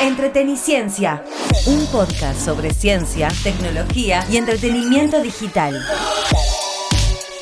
Entreteniciencia, un podcast sobre ciencia, tecnología y entretenimiento digital.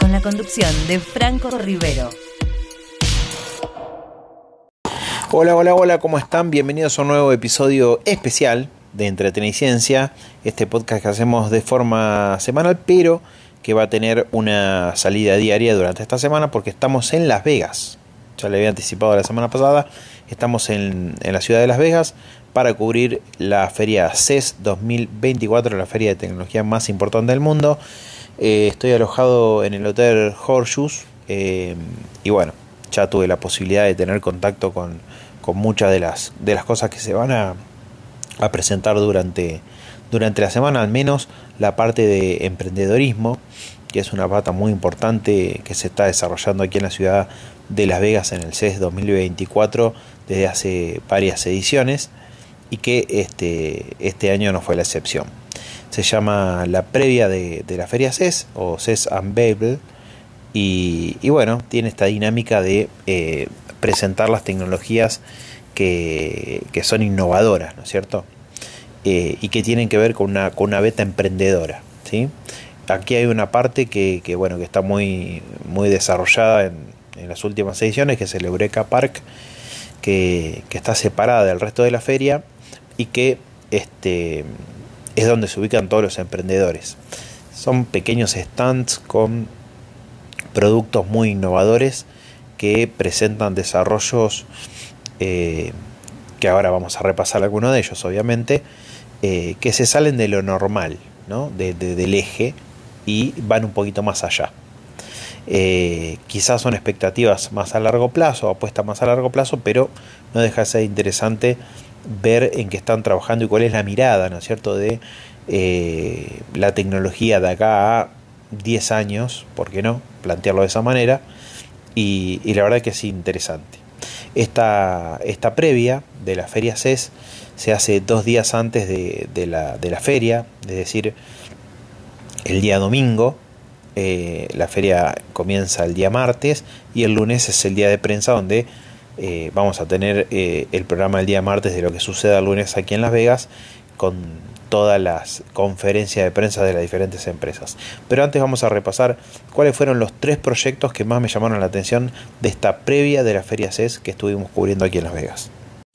Con la conducción de Franco Rivero. Hola, hola, hola, ¿cómo están? Bienvenidos a un nuevo episodio especial de Entreteniciencia, este podcast que hacemos de forma semanal, pero que va a tener una salida diaria durante esta semana porque estamos en Las Vegas. Ya le había anticipado la semana pasada, estamos en, la ciudad de Las Vegas para cubrir la feria CES 2024, la feria de tecnología más importante del mundo. Eh, estoy alojado en el Hotel Horseshoes eh, y bueno, ya tuve la posibilidad de tener contacto con, muchas de las, de las cosas que se van a, a presentar durante, durante la semana, al menos la parte de emprendedorismo, que es una pata muy importante que se está desarrollando aquí en la ciudad de Las Vegas en el CES 2024 desde hace varias ediciones y que este, este año no fue la excepción. Se llama la previa de, la feria CES o CES Unveiled y, y, bueno, tiene esta dinámica de eh, presentar las tecnologías que, que son innovadoras, ¿no es cierto? Eh, y que tienen que ver con una, con una beta emprendedora. ¿sí? Aquí hay una parte que, bueno, que está muy, muy desarrollada en, las últimas ediciones, que es el Eureka Park, que, está separada del resto de la feria y que este, es donde se ubican todos los emprendedores. Son pequeños stands con productos muy innovadores que presentan desarrollos eh, que ahora vamos a repasar algunos de ellos, obviamente, eh, que se salen de lo normal, ¿no? del eje y van un poquito más allá. Eh, quizás son expectativas más a largo plazo, apuestas más a largo plazo, pero no deja de ser interesante ver en qué están trabajando y cuál es la mirada, ¿no es cierto?, de eh, la tecnología de acá a 10 años, ¿por qué no? Plantearlo de esa manera, y, la verdad que es interesante. Esta, esta previa de la feria CES se hace dos días antes de, la, feria, es decir, el día domingo. Eh, la feria comienza el día martes y el lunes es el día de prensa donde eh, vamos a tener eh, el programa el día martes de lo que suceda el lunes aquí en Las Vegas con todas las conferencias de prensa de las diferentes empresas. Pero antes vamos a repasar cuáles fueron los tres proyectos que más me llamaron la atención de esta previa de la Feria CES que estuvimos cubriendo aquí en Las Vegas.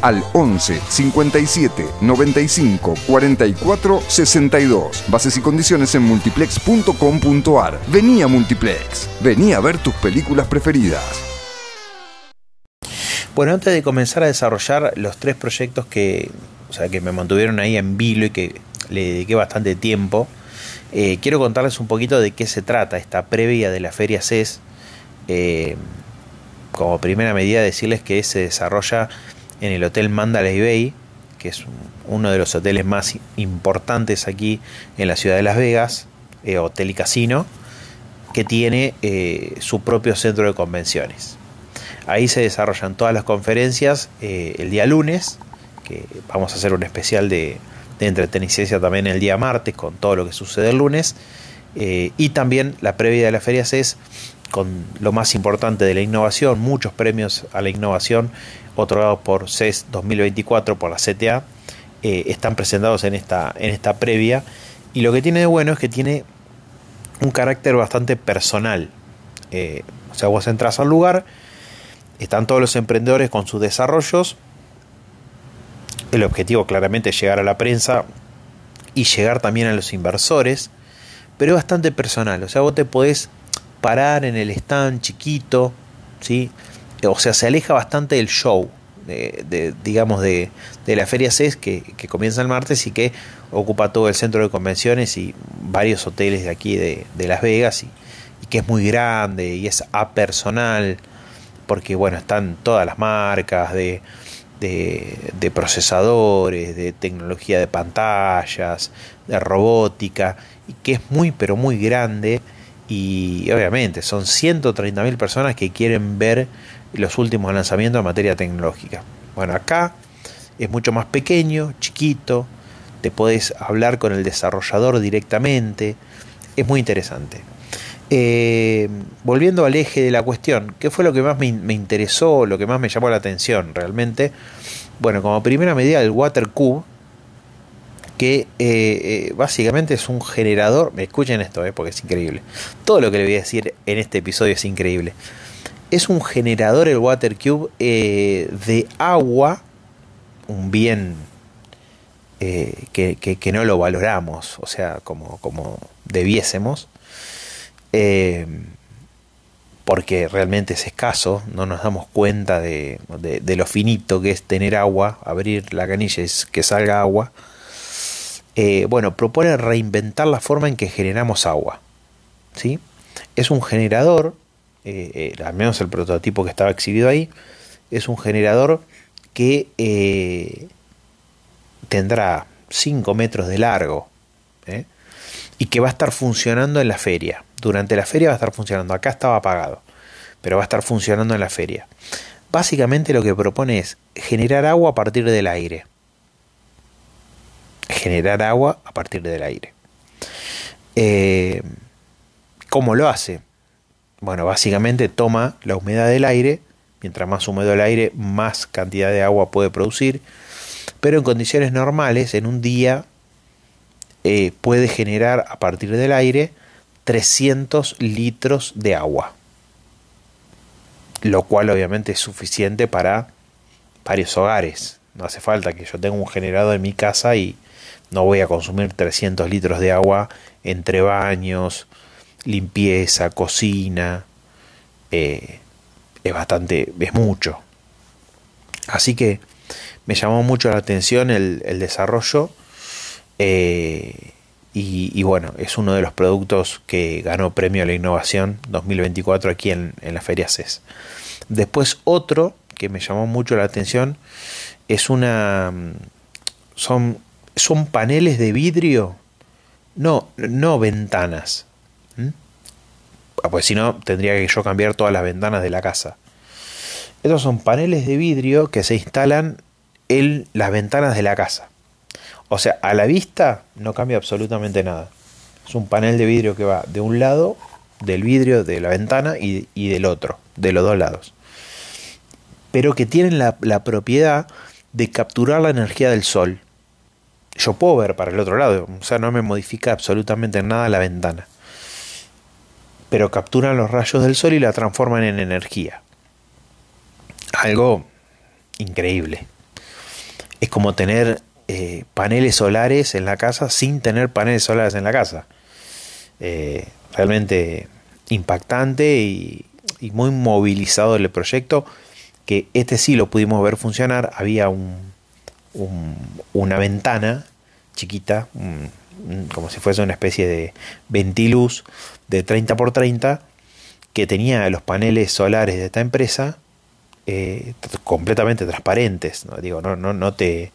al 11 57 95 44 62. Bases y condiciones en multiplex.com.ar. Vení a Multiplex. Vení a ver tus películas preferidas. Bueno, antes de comenzar a desarrollar los tres proyectos que, o sea, que me mantuvieron ahí en vilo y que le dediqué bastante tiempo, eh, quiero contarles un poquito de qué se trata esta previa de la Feria CES. Eh, como primera medida, decirles que se desarrolla en el Hotel Mandalay Bay, que es uno de los hoteles más importantes aquí en la ciudad de Las Vegas, eh, hotel y casino, que tiene eh, su propio centro de convenciones. Ahí se desarrollan todas las conferencias eh, el día lunes, que vamos a hacer un especial de, de entreteniciencia también el día martes con todo lo que sucede el lunes. y también la previa de la feria es con lo más importante de la innovación, muchos premios a la innovación otorgados por CES 2024 por la CTA, eh, están presentados en esta, en esta previa. Y lo que tiene de bueno es que tiene un carácter bastante personal. Eh, o sea, vos entras al lugar, están todos los emprendedores con sus desarrollos. El objetivo claramente es llegar a la prensa y llegar también a los inversores, pero es bastante personal. O sea, vos te podés parar en el stand chiquito, ¿sí? o sea, se aleja bastante del show, de, digamos, de, la Feria CES que, comienza el martes y que ocupa todo el centro de convenciones y varios hoteles de aquí de, Las Vegas y, que es muy grande y es apersonal porque, bueno, están todas las marcas de, de, procesadores, de tecnología de pantallas, de robótica, y que es muy pero muy grande y obviamente son 130.000 personas que quieren ver los últimos lanzamientos en materia tecnológica. Bueno, acá es mucho más pequeño, chiquito, te puedes hablar con el desarrollador directamente, es muy interesante. Eh, volviendo al eje de la cuestión, ¿qué fue lo que más me, interesó, lo que más me llamó la atención realmente? Bueno, como primera medida el Water Cube, que eh, eh, básicamente es un generador, escuchen esto, porque es increíble. Todo lo que le voy a decir en este episodio es increíble. Es un generador el Water Cube de agua, un bien que, no lo valoramos, o sea, como, como debiésemos eh, porque realmente es escaso, no nos damos cuenta de, lo finito que es tener agua, abrir la canilla y que salga agua. Eh, bueno, propone reinventar la forma en que generamos agua. ¿sí? Es un generador, eh, al menos el prototipo que estaba exhibido ahí, es un generador que tendrá 5 metros de largo y que va a estar funcionando en la feria durante la feria va a estar funcionando. Acá estaba apagado, pero va a estar funcionando en la feria. Básicamente lo que propone es generar agua a partir del aire. Generar agua a partir del aire. Eh, ¿Cómo lo hace? Bueno, básicamente toma la humedad del aire, mientras más húmedo el aire, más cantidad de agua puede producir, pero en condiciones normales, en un día, eh, puede generar a partir del aire 300 litros de agua, lo cual obviamente es suficiente para varios hogares. No hace falta que yo tenga un generador en mi casa y no voy a consumir 300 litros de agua entre baños, limpieza, cocina. Eh, es bastante, es mucho. Así que me llamó mucho la atención el, desarrollo. Eh, y, bueno, es uno de los productos que ganó premio a la innovación 2024 aquí en, la Feria CES. Después otro que me llamó mucho la atención es una... Son, son paneles de vidrio, no, no ventanas. Ah, pues si no, tendría que yo cambiar todas las ventanas de la casa. Estos son paneles de vidrio que se instalan en las ventanas de la casa. O sea, a la vista no cambia absolutamente nada. Es un panel de vidrio que va de un lado del vidrio de la ventana y, del otro, de los dos lados. Pero que tienen la, propiedad de capturar la energía del sol. Yo puedo ver para el otro lado, o sea, no me modifica absolutamente nada la ventana. Pero capturan los rayos del sol y la transforman en energía. Algo increíble. Es como tener eh, paneles solares en la casa sin tener paneles solares en la casa. Eh, realmente impactante y, muy movilizado el proyecto, que este sí lo pudimos ver funcionar. Había un, una ventana chiquita, como si fuese una especie de ventiluz de 30 por 30 que tenía los paneles solares de esta empresa eh, completamente transparentes. ¿no? Digo, no, no, no te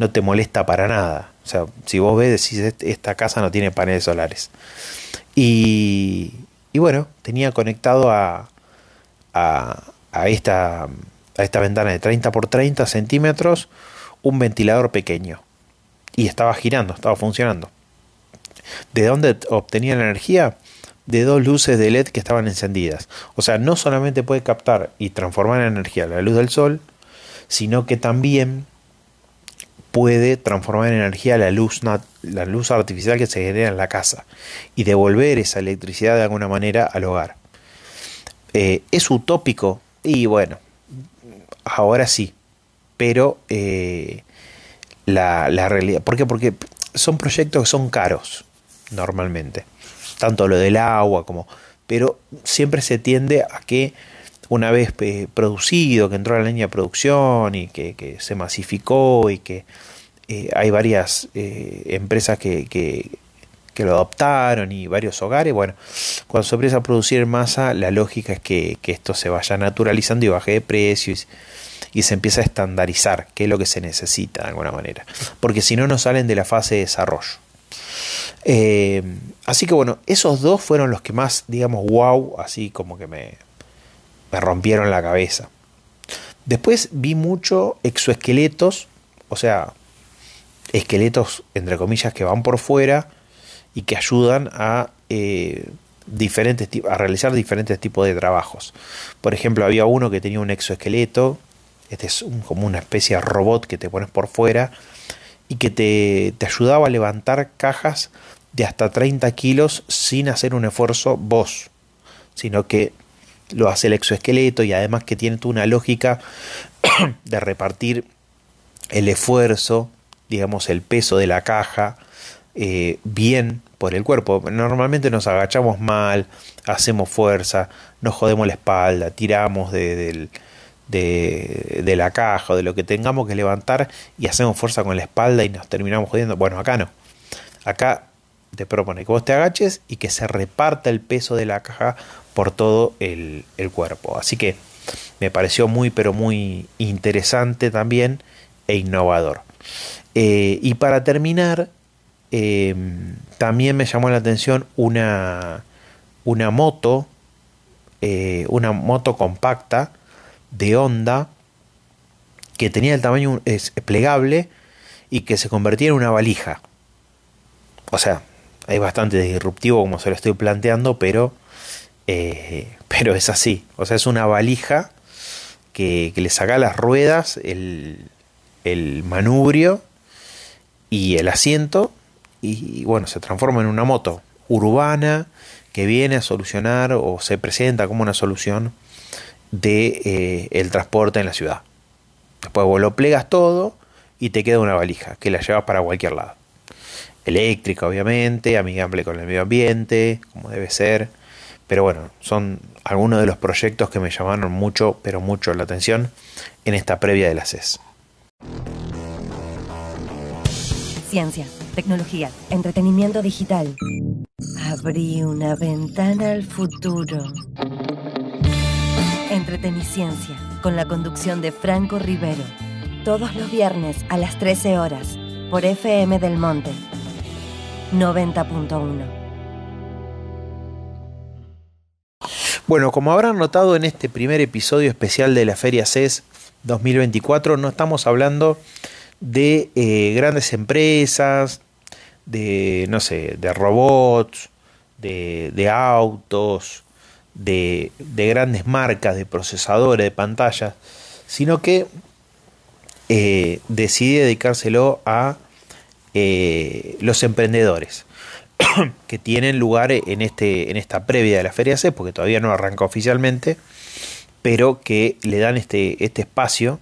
no te molesta para nada. O sea, si vos ves, decís, esta casa no tiene paneles solares. Y, y bueno, tenía conectado a, a, a, esta, a esta ventana de 30 por 30 centímetros un ventilador pequeño. Y estaba girando, estaba funcionando. ¿De dónde obtenía la energía? De dos luces de LED que estaban encendidas. O sea, no solamente puede captar y transformar en energía la luz del sol, sino que también puede transformar en energía la luz, la luz artificial que se genera en la casa y devolver esa electricidad de alguna manera al hogar. Eh, es utópico y bueno, ahora sí, pero eh, la, realidad, ¿por qué? Porque son proyectos que son caros normalmente, tanto lo del agua como, pero siempre se tiende a que una vez eh, producido, que entró a la línea de producción y que, se masificó y que eh, hay varias empresas que, que, lo adoptaron y varios hogares, bueno, cuando se empieza a producir en masa, la lógica es que, esto se vaya naturalizando y baje de precios y se empieza a estandarizar qué es lo que se necesita de alguna manera. Porque si no, no salen de la fase de desarrollo. Eh, así que bueno, esos dos fueron los que más, digamos, wow, así como que me, me rompieron la cabeza. Después vi mucho exoesqueletos, o sea, esqueletos entre comillas que van por fuera y que ayudan a eh, diferentes a realizar diferentes tipos de trabajos. Por ejemplo, había uno que tenía un exoesqueleto, este es como una especie de robot que te pones por fuera y que te, te ayudaba a levantar cajas de hasta 30 kilos sin hacer un esfuerzo vos, sino que lo hace el exoesqueleto y además que tiene una lógica de repartir el esfuerzo, digamos el peso de la caja, eh, bien por el cuerpo. Normalmente nos agachamos mal, hacemos fuerza, nos jodemos la espalda, tiramos de, de, la caja o de lo que tengamos que levantar y hacemos fuerza con la espalda y nos terminamos jodiendo. Bueno, acá no. Acá te propone que vos te agaches y que se reparta el peso de la caja por todo el, cuerpo. Así que me pareció muy, pero muy interesante también e innovador. Eh, y para terminar, eh, también me llamó la atención una, una moto, eh, una moto compacta de Honda que tenía el tamaño es plegable y que se convertía en una valija. O sea, es bastante disruptivo como se lo estoy planteando, pero, eh, pero es así. O sea, es una valija que, le saca las ruedas, el, el manubrio y el asiento y bueno, se transforma en una moto urbana que viene a solucionar o se presenta como una solución de eh, el transporte en la ciudad. Después vos lo plegas todo y te queda una valija que la llevas para cualquier lado. Eléctrica, obviamente, amigable con el medio ambiente, como debe ser. Pero bueno, son algunos de los proyectos que me llamaron mucho, pero mucho la atención en esta previa de la CES. Ciencia tecnología, entretenimiento digital. Abrí una ventana al futuro. Entreteniciencia, con la conducción de Franco Rivero. Todos los viernes a las 13 horas, por FM del Monte. 90.1. Bueno, como habrán notado en este primer episodio especial de la Feria CES 2024, no estamos hablando de eh, grandes empresas, de, no sé, de robots, de, de autos, de, de, grandes marcas, de procesadores, de pantallas, sino que eh, decidí dedicárselo a eh, los emprendedores que tienen lugar en, este, en esta previa de la Feria C, porque todavía no arranca oficialmente, pero que le dan este, este espacio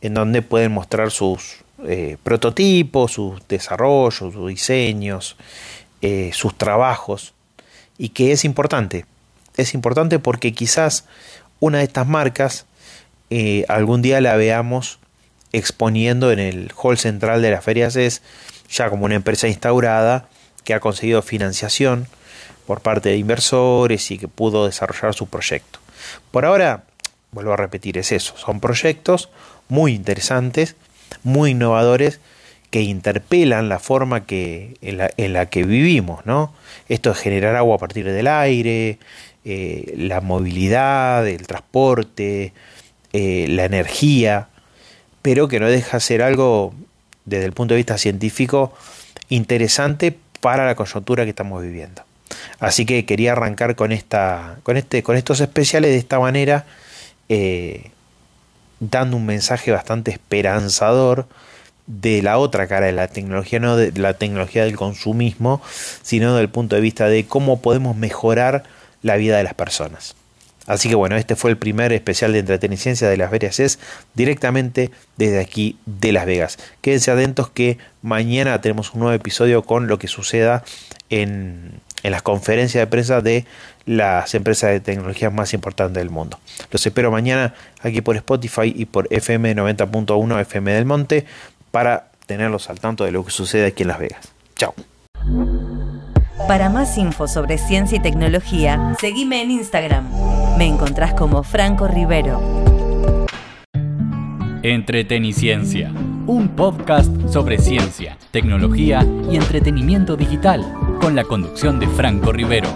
en donde pueden mostrar sus, eh, prototipos, sus desarrollos, sus diseños, eh, sus trabajos, y que es importante. Es importante porque quizás una de estas marcas eh, algún día la veamos exponiendo en el hall central de la Feria CES, ya como una empresa instaurada que ha conseguido financiación por parte de inversores y que pudo desarrollar su proyecto. Por ahora, vuelvo a repetir, es eso, son proyectos muy interesantes muy innovadores que interpelan la forma que, en, la, que vivimos, ¿no? Esto es generar agua a partir del aire, eh, la movilidad, el transporte, eh, la energía, pero que no deja de ser algo desde el punto de vista científico interesante para la coyuntura que estamos viviendo. Así que quería arrancar con esta, con este, con estos especiales de esta manera, eh, dando un mensaje bastante esperanzador de la otra cara de la tecnología, no de la tecnología del consumismo, sino del punto de vista de cómo podemos mejorar la vida de las personas. Así que bueno, este fue el primer especial de entreteniciencia de las Ferias es directamente desde aquí de Las Vegas. Quédense atentos que mañana tenemos un nuevo episodio con lo que suceda en, en las conferencias de prensa de las empresas de tecnología más importantes del mundo. Los espero mañana aquí por Spotify y por FM 90.1 FM del Monte para tenerlos al tanto de lo que sucede aquí en Las Vegas. Chao. Para más info sobre ciencia y tecnología, seguime en Instagram. Me encontrás como Franco Rivero. Entreteniciencia, un podcast sobre ciencia, tecnología y entretenimiento digital, con la conducción de Franco Rivero.